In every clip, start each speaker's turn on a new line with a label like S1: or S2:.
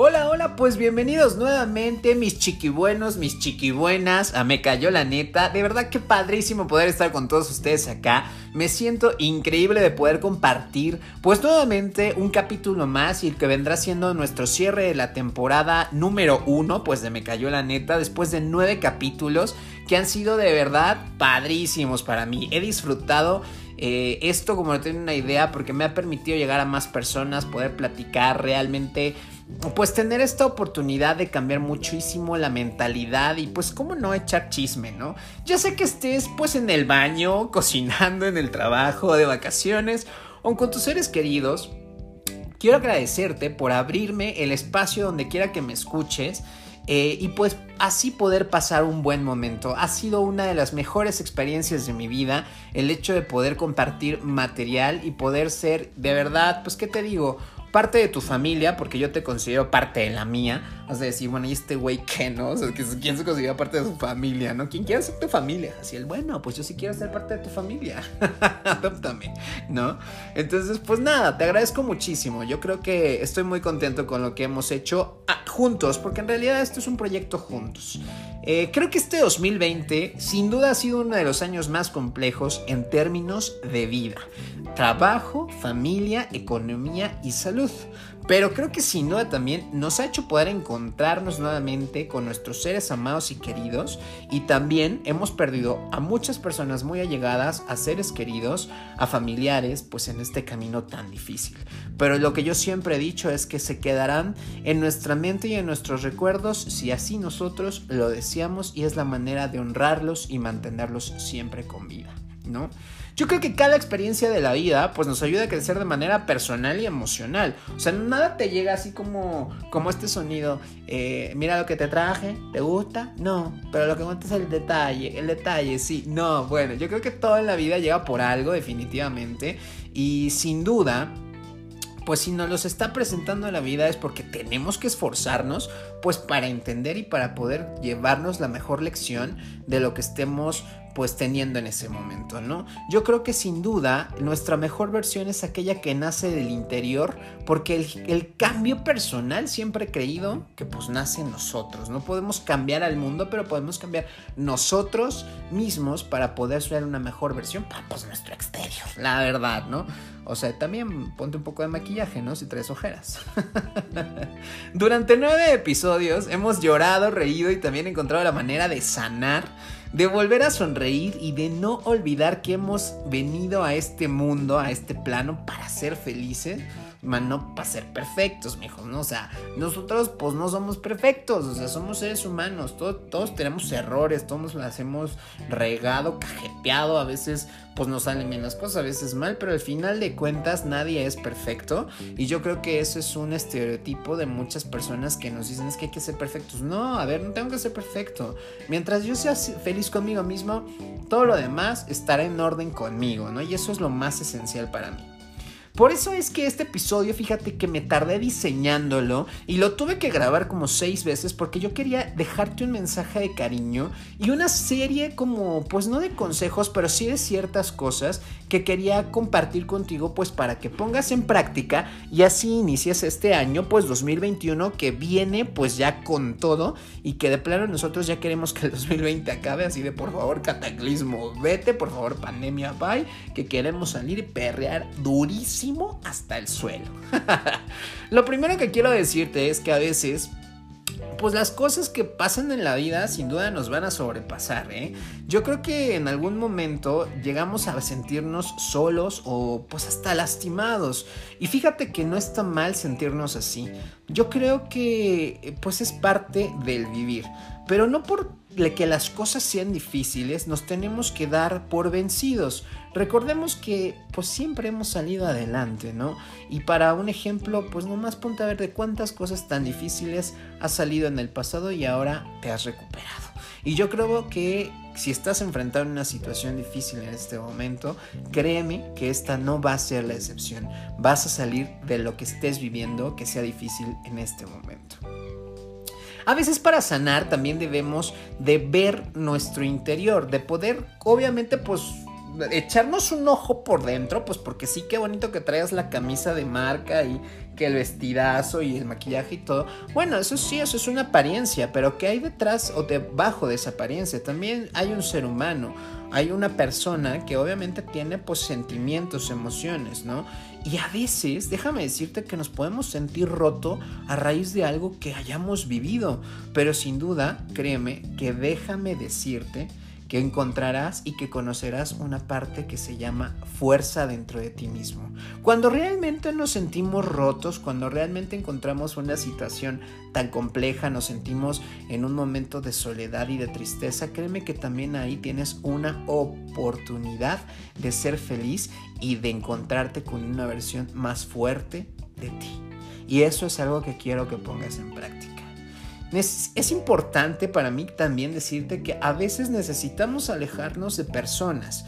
S1: Hola, hola, pues bienvenidos nuevamente mis chiquibuenos, mis chiquibuenas, a Me Cayó la Neta. De verdad que padrísimo poder estar con todos ustedes acá. Me siento increíble de poder compartir pues nuevamente un capítulo más y el que vendrá siendo nuestro cierre de la temporada número uno pues de Me Cayó la Neta después de nueve capítulos que han sido de verdad padrísimos para mí. He disfrutado eh, esto como no tengo una idea porque me ha permitido llegar a más personas, poder platicar realmente pues tener esta oportunidad de cambiar muchísimo la mentalidad y pues cómo no echar chisme, ¿no? Ya sé que estés pues en el baño, cocinando, en el trabajo, de vacaciones o con tus seres queridos. Quiero agradecerte por abrirme el espacio donde quiera que me escuches eh, y pues así poder pasar un buen momento. Ha sido una de las mejores experiencias de mi vida el hecho de poder compartir material y poder ser de verdad, pues qué te digo, parte de tu familia, porque yo te considero parte de la mía. Vas a decir, bueno, ¿y este güey qué, no? O sea, ¿quién se considera parte de su familia, no? ¿Quién quiere ser tu familia? Así el bueno, pues yo sí quiero ser parte de tu familia. Adóptame, ¿no? Entonces, pues nada, te agradezco muchísimo. Yo creo que estoy muy contento con lo que hemos hecho ah, juntos, porque en realidad esto es un proyecto juntos. Eh, creo que este 2020 sin duda ha sido uno de los años más complejos en términos de vida. Trabajo, familia, economía y salud. Pero creo que sin duda también nos ha hecho poder encontrarnos nuevamente con nuestros seres amados y queridos y también hemos perdido a muchas personas muy allegadas, a seres queridos, a familiares, pues en este camino tan difícil. Pero lo que yo siempre he dicho es que se quedarán en nuestra mente y en nuestros recuerdos si así nosotros lo deseamos y es la manera de honrarlos y mantenerlos siempre con vida, ¿no? Yo creo que cada experiencia de la vida pues nos ayuda a crecer de manera personal y emocional. O sea, nada te llega así como, como este sonido. Eh, mira lo que te traje, ¿te gusta? No, pero lo que cuenta es el detalle, el detalle, sí. No, bueno, yo creo que todo en la vida llega por algo definitivamente. Y sin duda, pues si nos los está presentando la vida es porque tenemos que esforzarnos pues para entender y para poder llevarnos la mejor lección de lo que estemos pues teniendo en ese momento, ¿no? Yo creo que sin duda nuestra mejor versión es aquella que nace del interior, porque el, cambio personal siempre he creído que pues nace en nosotros, no podemos cambiar al mundo, pero podemos cambiar nosotros mismos para poder ser una mejor versión para pues nuestro exterior, la verdad, ¿no? O sea, también ponte un poco de maquillaje, ¿no? Si traes ojeras. Durante nueve episodios hemos llorado, reído y también encontrado la manera de sanar de volver a sonreír y de no olvidar que hemos venido a este mundo, a este plano para ser felices no para ser perfectos, mijos, ¿no? O sea, nosotros pues no somos perfectos, o sea, somos seres humanos, todos, tenemos errores, todos las hemos regado, cajeteado, a veces pues nos salen bien las cosas, a veces mal, pero al final de cuentas nadie es perfecto y yo creo que eso es un estereotipo de muchas personas que nos dicen es que hay que ser perfectos. No, a ver, no tengo que ser perfecto. Mientras yo sea feliz conmigo mismo, todo lo demás estará en orden conmigo, ¿no? Y eso es lo más esencial para mí. Por eso es que este episodio, fíjate que me tardé diseñándolo y lo tuve que grabar como seis veces porque yo quería dejarte un mensaje de cariño y una serie como, pues no de consejos, pero sí de ciertas cosas que quería compartir contigo, pues para que pongas en práctica y así inicies este año, pues 2021 que viene pues ya con todo y que de plano nosotros ya queremos que el 2020 acabe así de por favor cataclismo, vete, por favor pandemia, bye, que queremos salir y perrear durísimo hasta el suelo. Lo primero que quiero decirte es que a veces pues las cosas que pasan en la vida sin duda nos van a sobrepasar, ¿eh? Yo creo que en algún momento llegamos a sentirnos solos o pues hasta lastimados. Y fíjate que no está mal sentirnos así. Yo creo que pues es parte del vivir. Pero no por que las cosas sean difíciles, nos tenemos que dar por vencidos. Recordemos que pues siempre hemos salido adelante, ¿no? Y para un ejemplo, pues nomás ponte a ver de cuántas cosas tan difíciles has salido en el pasado y ahora te has recuperado. Y yo creo que si estás enfrentando una situación difícil en este momento, créeme que esta no va a ser la excepción. Vas a salir de lo que estés viviendo que sea difícil en este momento. A veces para sanar también debemos de ver nuestro interior, de poder obviamente pues echarnos un ojo por dentro, pues porque sí, qué bonito que traigas la camisa de marca y que el vestidazo y el maquillaje y todo. Bueno, eso sí, eso es una apariencia, pero ¿qué hay detrás o debajo de esa apariencia? También hay un ser humano, hay una persona que obviamente tiene pues sentimientos, emociones, ¿no? Y a veces, déjame decirte que nos podemos sentir roto a raíz de algo que hayamos vivido, pero sin duda, créeme que déjame decirte que encontrarás y que conocerás una parte que se llama fuerza dentro de ti mismo. Cuando realmente nos sentimos rotos, cuando realmente encontramos una situación tan compleja, nos sentimos en un momento de soledad y de tristeza, créeme que también ahí tienes una oportunidad de ser feliz y de encontrarte con una versión más fuerte de ti. Y eso es algo que quiero que pongas en práctica. Es, importante para mí también decirte que a veces necesitamos alejarnos de personas.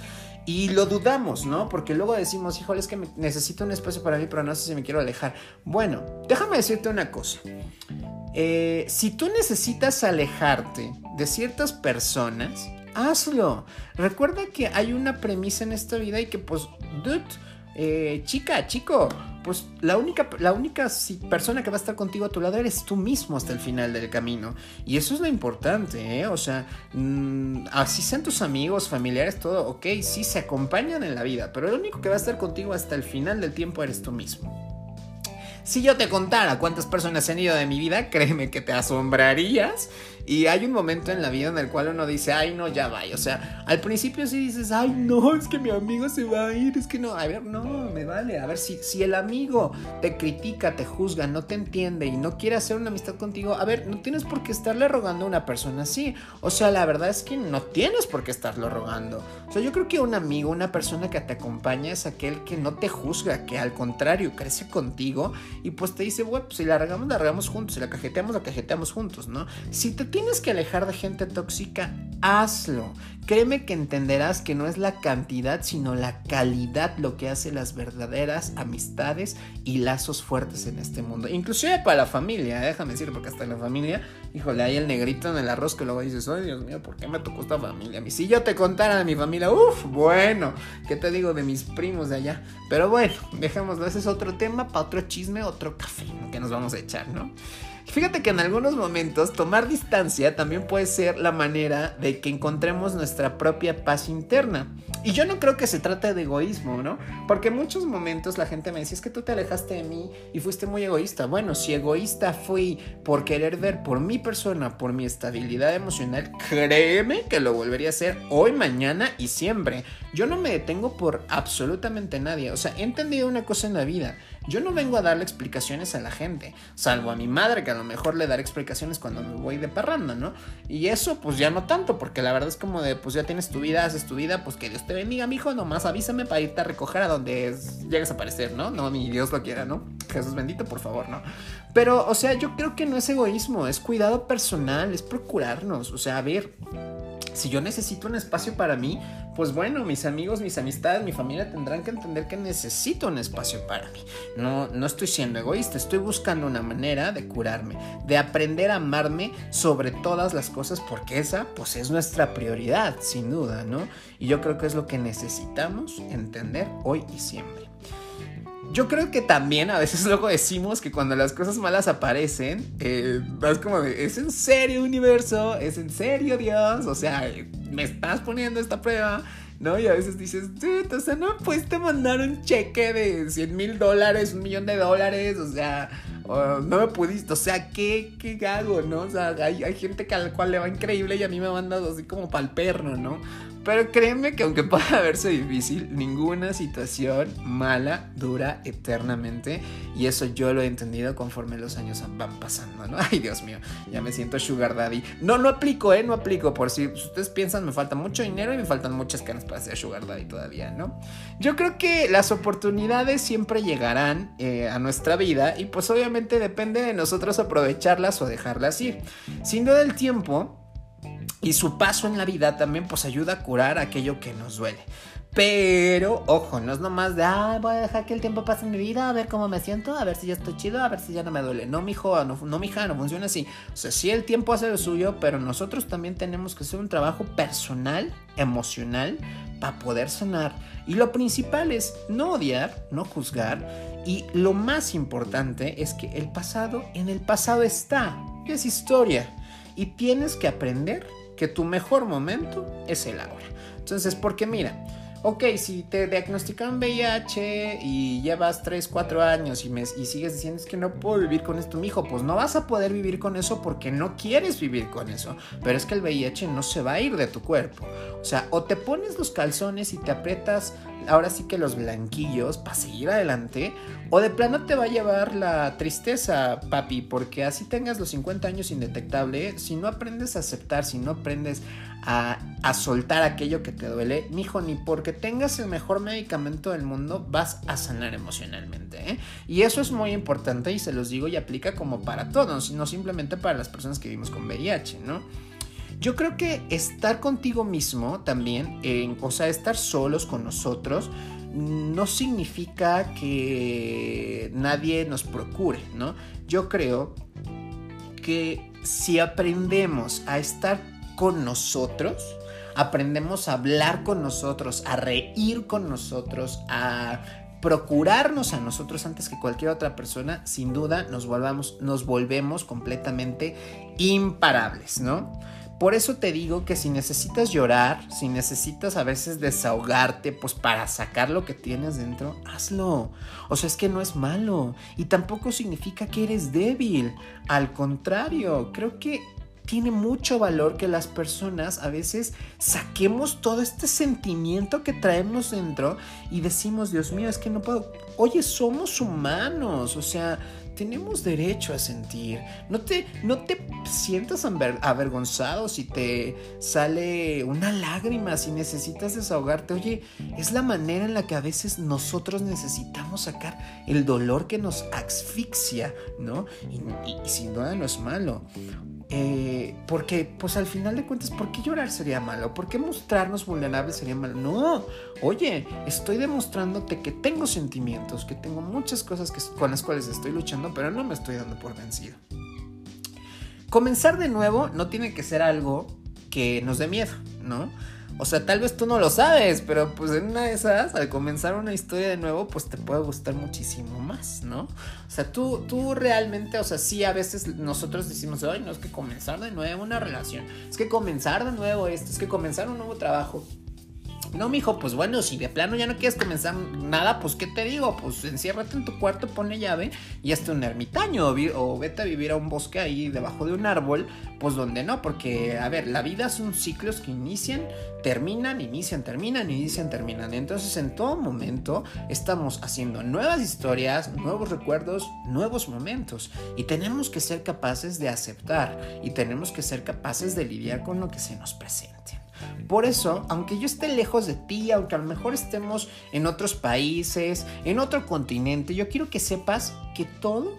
S1: Y lo dudamos, ¿no? Porque luego decimos, híjole, es que necesito un espacio para mí, pero no sé si me quiero alejar. Bueno, déjame decirte una cosa. Eh, si tú necesitas alejarte de ciertas personas, hazlo. Recuerda que hay una premisa en esta vida y que, pues, dude, eh, chica, chico, pues la única, la única persona que va a estar contigo a tu lado eres tú mismo hasta el final del camino. Y eso es lo importante, ¿eh? O sea, mm, así sean tus amigos, familiares, todo, ok, sí se acompañan en la vida, pero el único que va a estar contigo hasta el final del tiempo eres tú mismo. Si yo te contara cuántas personas han ido de mi vida, créeme que te asombrarías y hay un momento en la vida en el cual uno dice, ay, no, ya va. O sea, al principio sí dices, ay, no, es que mi amigo se va a ir, es que no, a ver, no, me vale. A ver, si, si el amigo te critica, te juzga, no te entiende y no quiere hacer una amistad contigo, a ver, no tienes por qué estarle rogando a una persona así. O sea, la verdad es que no tienes por qué estarlo rogando. O sea, yo creo que un amigo, una persona que te acompaña es aquel que no te juzga, que al contrario crece contigo y pues te dice, bueno, pues si la regamos, la regamos juntos, si la cajeteamos, la cajeteamos juntos, ¿no? Si te tienes que alejar de gente tóxica, hazlo. Créeme que entenderás que no es la cantidad, sino la calidad lo que hace las verdaderas amistades y lazos fuertes en este mundo. Inclusive para la familia, ¿eh? déjame decir, porque hasta la familia, híjole, hay el negrito en el arroz que luego dices, ay Dios mío, ¿por qué me tocó esta familia? Si yo te contara de mi familia, uff, bueno, ¿qué te digo de mis primos de allá? Pero bueno, dejémoslo, ese es otro tema, para otro chisme, otro café que nos vamos a echar, ¿no? Fíjate que en algunos momentos tomar distancia también puede ser la manera de que encontremos nuestra propia paz interna. Y yo no creo que se trate de egoísmo, ¿no? Porque en muchos momentos la gente me decía, es que tú te alejaste de mí y fuiste muy egoísta. Bueno, si egoísta fui por querer ver por mi persona, por mi estabilidad emocional, créeme que lo volvería a hacer hoy, mañana y siempre. Yo no me detengo por absolutamente nadie. O sea, he entendido una cosa en la vida. Yo no vengo a darle explicaciones a la gente, salvo a mi madre que a lo mejor le daré explicaciones cuando me voy de parranda, ¿no? Y eso pues ya no tanto, porque la verdad es como de, pues ya tienes tu vida, haces tu vida, pues que Dios te bendiga, mijo, nomás avísame para irte a recoger a donde llegues a aparecer, ¿no? No, ni Dios lo quiera, ¿no? Jesús bendito, por favor, ¿no? Pero, o sea, yo creo que no es egoísmo, es cuidado personal, es procurarnos, o sea, a ver si yo necesito un espacio para mí, pues bueno, mis amigos, mis amistades, mi familia tendrán que entender que necesito un espacio para mí. No, no estoy siendo egoísta, estoy buscando una manera de curarme, de aprender a amarme sobre todas las cosas, porque esa pues es nuestra prioridad, sin duda, ¿no? Y yo creo que es lo que necesitamos entender hoy y siempre. Yo creo que también a veces luego decimos que cuando las cosas malas aparecen, eh, es como de, ¿es en serio universo? ¿Es en serio Dios? O sea, me estás poniendo esta prueba, ¿no? Y a veces dices, o sea, no puedes te mandar un cheque de 100 mil dólares, un millón de dólares, o sea, no me pudiste, o sea, ¿qué, ¿qué hago, no? O sea, hay, hay gente que al cual le va increíble y a mí me mandan así como pa'l perro, ¿no? Pero créeme que aunque pueda verse difícil, ninguna situación mala dura eternamente. Y eso yo lo he entendido conforme los años van pasando, ¿no? Ay, Dios mío, ya me siento sugar daddy. No, no aplico, ¿eh? No aplico. Por si ustedes piensan, me falta mucho dinero y me faltan muchas canas para ser sugar daddy todavía, ¿no? Yo creo que las oportunidades siempre llegarán eh, a nuestra vida y pues obviamente depende de nosotros aprovecharlas o dejarlas ir. Sin duda el tiempo y su paso en la vida también pues ayuda a curar aquello que nos duele. Pero, ojo, no es nomás de, ah, voy a dejar que el tiempo pase en mi vida, a ver cómo me siento, a ver si ya estoy chido, a ver si ya no me duele. No, mijo, no, no mija, no funciona así. O sea, sí el tiempo hace lo suyo, pero nosotros también tenemos que hacer un trabajo personal, emocional, para poder sanar. Y lo principal es no odiar, no juzgar. Y lo más importante es que el pasado en el pasado está. Es historia. Y tienes que aprender que tu mejor momento es el ahora. Entonces, porque mira, ok, si te diagnosticaron VIH y llevas 3, 4 años y, me, y sigues diciendo es que no puedo vivir con esto, mijo, pues no vas a poder vivir con eso porque no quieres vivir con eso. Pero es que el VIH no se va a ir de tu cuerpo. O sea, o te pones los calzones y te aprietas ahora sí que los blanquillos para seguir adelante, o de plano te va a llevar la tristeza, papi, porque así tengas los 50 años indetectable, si no aprendes a aceptar, si no aprendes a, soltar aquello que te duele, hijo, ni porque tengas el mejor medicamento del mundo vas a sanar emocionalmente. ¿eh? Y eso es muy importante y se los digo y aplica como para todos, no simplemente para las personas que vivimos con VIH, ¿no? Yo creo que estar contigo mismo también, o sea, estar solos con nosotros, no significa que nadie nos procure, ¿no? Yo creo que si aprendemos a estar con nosotros, aprendemos a hablar con nosotros, a reír con nosotros, a procurarnos a nosotros antes que cualquier otra persona, sin duda nos, volvamos, nos volvemos completamente imparables, ¿no? Por eso te digo que si necesitas llorar, si necesitas a veces desahogarte, pues para sacar lo que tienes dentro, hazlo. O sea, es que no es malo. Y tampoco significa que eres débil. Al contrario, creo que tiene mucho valor que las personas a veces saquemos todo este sentimiento que traemos dentro y decimos, Dios mío, es que no puedo. Oye, somos humanos, o sea, tenemos derecho a sentir. No te, no te sientas avergonzado si te sale una lágrima, si necesitas desahogarte. Oye, es la manera en la que a veces nosotros necesitamos sacar el dolor que nos asfixia, ¿no? Y, y sin duda no es malo. Eh, porque, pues al final de cuentas, ¿por qué llorar sería malo? ¿Por qué mostrarnos vulnerables sería malo? No, oye, estoy demostrándote que tengo sentimientos, que tengo muchas cosas que, con las cuales estoy luchando, pero no me estoy dando por vencido. Comenzar de nuevo no tiene que ser algo que nos dé miedo, ¿no? O sea, tal vez tú no lo sabes, pero pues en una de esas, al comenzar una historia de nuevo, pues te puede gustar muchísimo más, ¿no? O sea, tú, tú realmente, o sea, sí, a veces nosotros decimos, ay, no, es que comenzar de nuevo una relación, es que comenzar de nuevo esto, es que comenzar un nuevo trabajo. No, mijo, pues bueno, si de plano ya no quieres comenzar nada, pues ¿qué te digo? Pues enciérrate en tu cuarto, ponle llave y hazte un ermitaño o, vete a vivir a un bosque ahí debajo de un árbol, pues donde no, porque a ver, la vida son ciclos que inician, terminan, inician, terminan, inician, terminan. Entonces en todo momento estamos haciendo nuevas historias, nuevos recuerdos, nuevos momentos y tenemos que ser capaces de aceptar y tenemos que ser capaces de lidiar con lo que se nos presente. Por eso, aunque yo esté lejos de ti, aunque a lo mejor estemos en otros países, en otro continente, yo quiero que sepas que todo,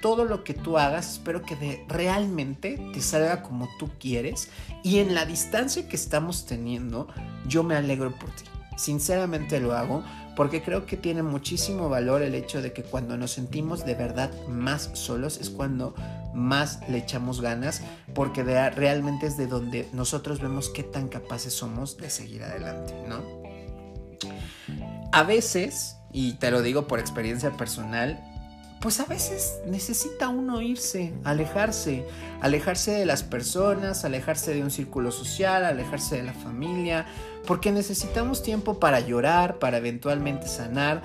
S1: todo lo que tú hagas, espero que realmente te salga como tú quieres. Y en la distancia que estamos teniendo, yo me alegro por ti. Sinceramente lo hago porque creo que tiene muchísimo valor el hecho de que cuando nos sentimos de verdad más solos es cuando más le echamos ganas, porque realmente es de donde nosotros vemos qué tan capaces somos de seguir adelante, ¿no? A veces, y te lo digo por experiencia personal, pues a veces necesita uno irse, alejarse, alejarse de las personas, alejarse de un círculo social, alejarse de la familia, porque necesitamos tiempo para llorar, para eventualmente sanar.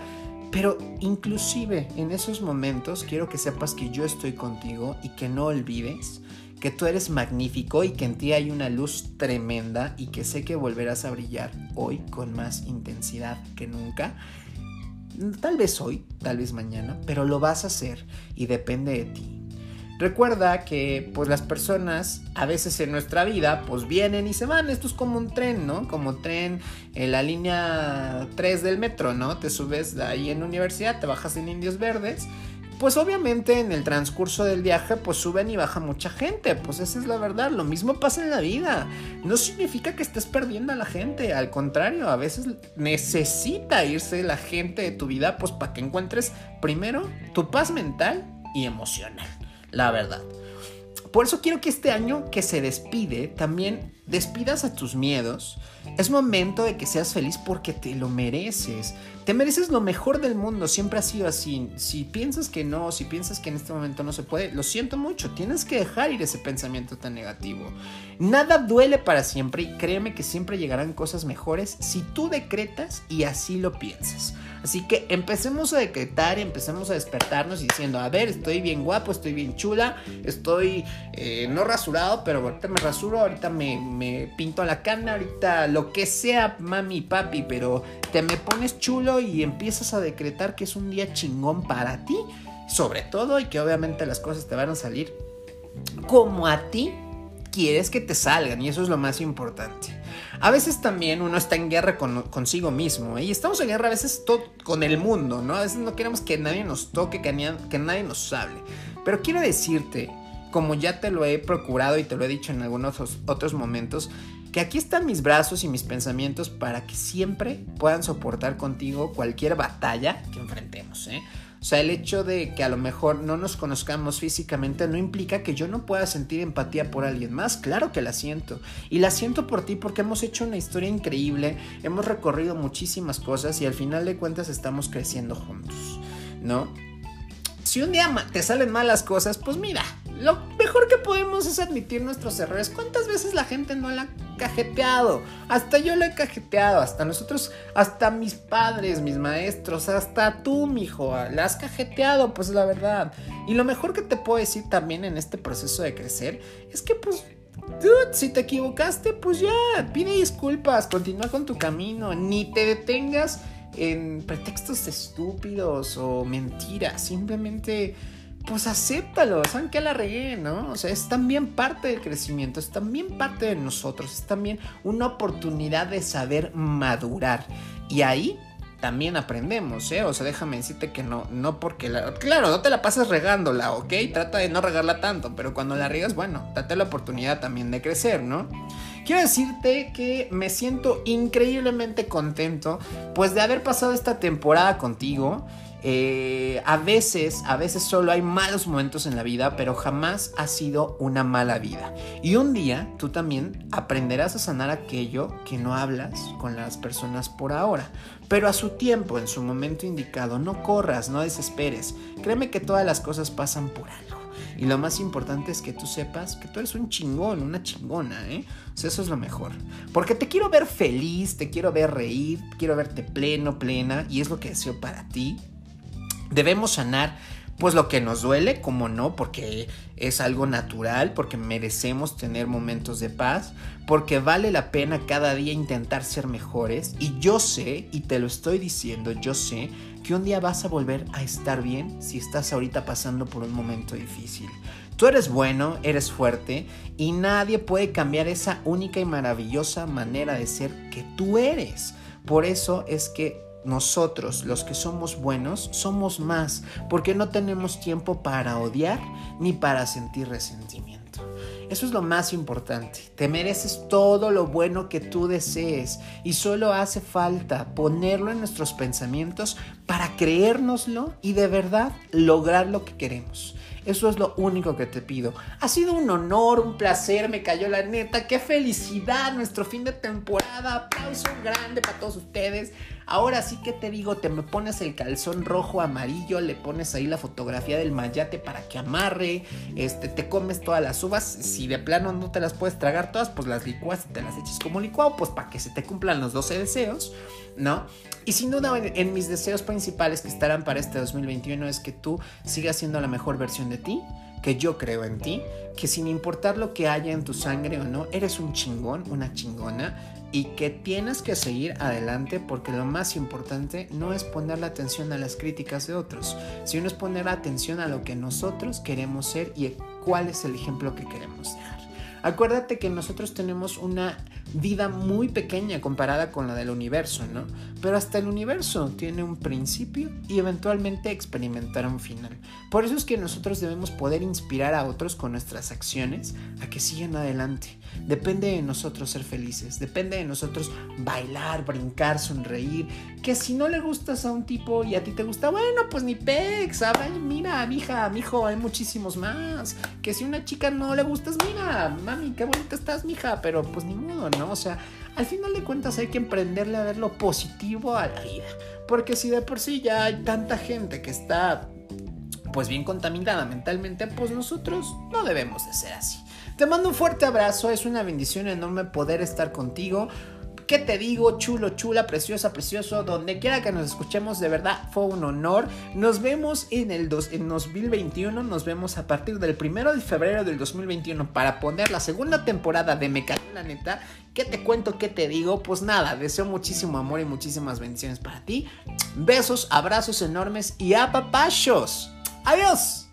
S1: Pero inclusive en esos momentos quiero que sepas que yo estoy contigo y que no olvides que tú eres magnífico y que en ti hay una luz tremenda y que sé que volverás a brillar hoy con más intensidad que nunca. Tal vez hoy, tal vez mañana, pero lo vas a hacer y depende de ti. Recuerda que pues las personas a veces en nuestra vida pues vienen y se van, esto es como un tren, ¿no? Como tren en la línea 3 del metro, ¿no? Te subes ahí en universidad, te bajas en Indios Verdes, pues obviamente en el transcurso del viaje pues suben y baja mucha gente, pues esa es la verdad, lo mismo pasa en la vida, no significa que estés perdiendo a la gente, al contrario, a veces necesita irse la gente de tu vida pues para que encuentres primero tu paz mental y emocional la verdad. Por eso quiero que este año que se despide, también despidas a tus miedos, Es momento de que seas feliz porque te lo mereces. Te mereces lo mejor del mundo, siempre ha sido así. Si piensas que no, si piensas que en este momento no se puede, lo siento mucho, tienes que dejar ir ese pensamiento tan negativo. Nada duele para siempre y créeme que siempre llegarán cosas mejores si tú decretas y así lo piensas. Así que empecemos a decretar y empecemos a despertarnos diciendo, a ver, estoy bien guapo, estoy bien chula, estoy eh, no rasurado, pero ahorita me rasuro, ahorita me, me pinto la cana, ahorita lo que sea, mami, papi, pero te me pones chulo y empiezas a decretar que es un día chingón para ti, sobre todo, y que obviamente las cosas te van a salir como a ti quieres que te salgan, y eso es lo más importante. A veces también uno está en guerra consigo mismo, ¿eh? y estamos en guerra a veces con el mundo, ¿no? A veces no queremos que nadie nos toque, que, que nadie nos hable. Pero quiero decirte, como ya te lo he procurado y te lo he dicho en algunos otros momentos, que aquí están mis brazos y mis pensamientos para que siempre puedan soportar contigo cualquier batalla que enfrentemos, ¿eh? O sea, el hecho de que a lo mejor no nos conozcamos físicamente no implica que yo no pueda sentir empatía por alguien más. Claro que la siento. Y la siento por ti porque hemos hecho una historia increíble, hemos recorrido muchísimas cosas y al final de cuentas estamos creciendo juntos, ¿no? Si un día te salen malas cosas, pues mira, lo mejor que podemos es admitir nuestros errores. ¿Cuántas veces la gente no la cajeteado? Hasta yo la he cajeteado, hasta nosotros, hasta mis padres, mis maestros, hasta tú, mijo, la has cajeteado, pues la verdad. Y lo mejor que te puedo decir también en este proceso de crecer es que pues si te equivocaste, pues ya, pide disculpas, continúa con tu camino, ni te detengas en pretextos estúpidos o mentiras, simplemente pues acéptalo, saben que la regué, ¿no? O sea, es también parte del crecimiento, es también parte de nosotros, es también una oportunidad de saber madurar. Y ahí también aprendemos, ¿eh? O sea, déjame decirte que no, no porque la... Claro, no te la pasas regándola, ¿ok? Trata de no regarla tanto, pero cuando la riegas, bueno, date la oportunidad también de crecer, ¿no? Quiero decirte que me siento increíblemente contento, pues de haber pasado esta temporada contigo. Eh, a veces, a veces solo hay malos momentos en la vida, pero jamás ha sido una mala vida. Y un día tú también aprenderás a sanar aquello que no hablas con las personas por ahora. Pero a su tiempo, en su momento indicado, no corras, no desesperes. Créeme que todas las cosas pasan por algo. Y lo más importante es que tú sepas que tú eres un chingón, una chingona, ¿eh? Eso es lo mejor. Porque te quiero ver feliz, te quiero ver reír, quiero verte pleno, plena, y es lo que deseo para ti Debemos sanar pues lo que nos duele, como no, porque es algo natural, porque merecemos tener momentos de paz, porque vale la pena cada día intentar ser mejores. Y yo sé, y te lo estoy diciendo, yo sé que un día vas a volver a estar bien si estás ahorita pasando por un momento difícil. Tú eres bueno, eres fuerte y nadie puede cambiar esa única y maravillosa manera de ser que tú eres. Por eso es que nosotros, los que somos buenos, somos más, porque no tenemos tiempo para odiar ni para sentir resentimiento. Eso es lo más importante. Te mereces todo lo bueno que tú desees y solo hace falta ponerlo en nuestros pensamientos para creérnoslo y de verdad lograr lo que queremos. Eso es lo único que te pido. Ha sido un honor, un placer, me cayó la neta. Qué felicidad nuestro fin de temporada. Aplauso grande para todos ustedes. Ahora sí que te digo, te me pones el calzón rojo, amarillo, le pones ahí la fotografía del mayate para que amarre, este, te comes todas las uvas, si de plano no te las puedes tragar todas, pues las licuas y te las eches como licuado, pues para que se te cumplan los 12 deseos, ¿no? Y sin duda en mis deseos principales que estarán para este 2021 es que tú sigas siendo la mejor versión de ti, que yo creo en ti, que sin importar lo que haya en tu sangre o no, eres un chingón, una chingona y que tienes que seguir adelante porque lo más importante no es poner la atención a las críticas de otros, sino es poner atención a lo que nosotros queremos ser y cuál es el ejemplo que queremos dar. Acuérdate que nosotros tenemos una vida muy pequeña comparada con la del universo, ¿no? Pero hasta el universo tiene un principio y eventualmente experimentará un final. Por eso es que nosotros debemos poder inspirar a otros con nuestras acciones a que sigan adelante. Depende de nosotros ser felices, depende de nosotros bailar, brincar, sonreír. Que si no le gustas a un tipo y a ti te gusta, bueno, pues ni pex, mira, mija, mijo, hay muchísimos más. Que si una chica no le gustas, mira, mami, qué bonita estás, mija, pero pues ni modo, ¿no? O sea, al final de cuentas hay que emprenderle a ver lo positivo a la vida. Porque si de por sí ya hay tanta gente que está pues bien contaminada mentalmente, pues nosotros no debemos de ser así. Te mando un fuerte abrazo, es una bendición enorme poder estar contigo. ¿Qué te digo? Chulo, chula, preciosa, precioso. Donde quiera que nos escuchemos, de verdad fue un honor. Nos vemos en el en 2021. Nos vemos a partir del primero de febrero del 2021 para poner la segunda temporada de Me la neta. ¿Qué te cuento? ¿Qué te digo? Pues nada, deseo muchísimo amor y muchísimas bendiciones para ti. Besos, abrazos enormes y apapachos. ¡Adiós!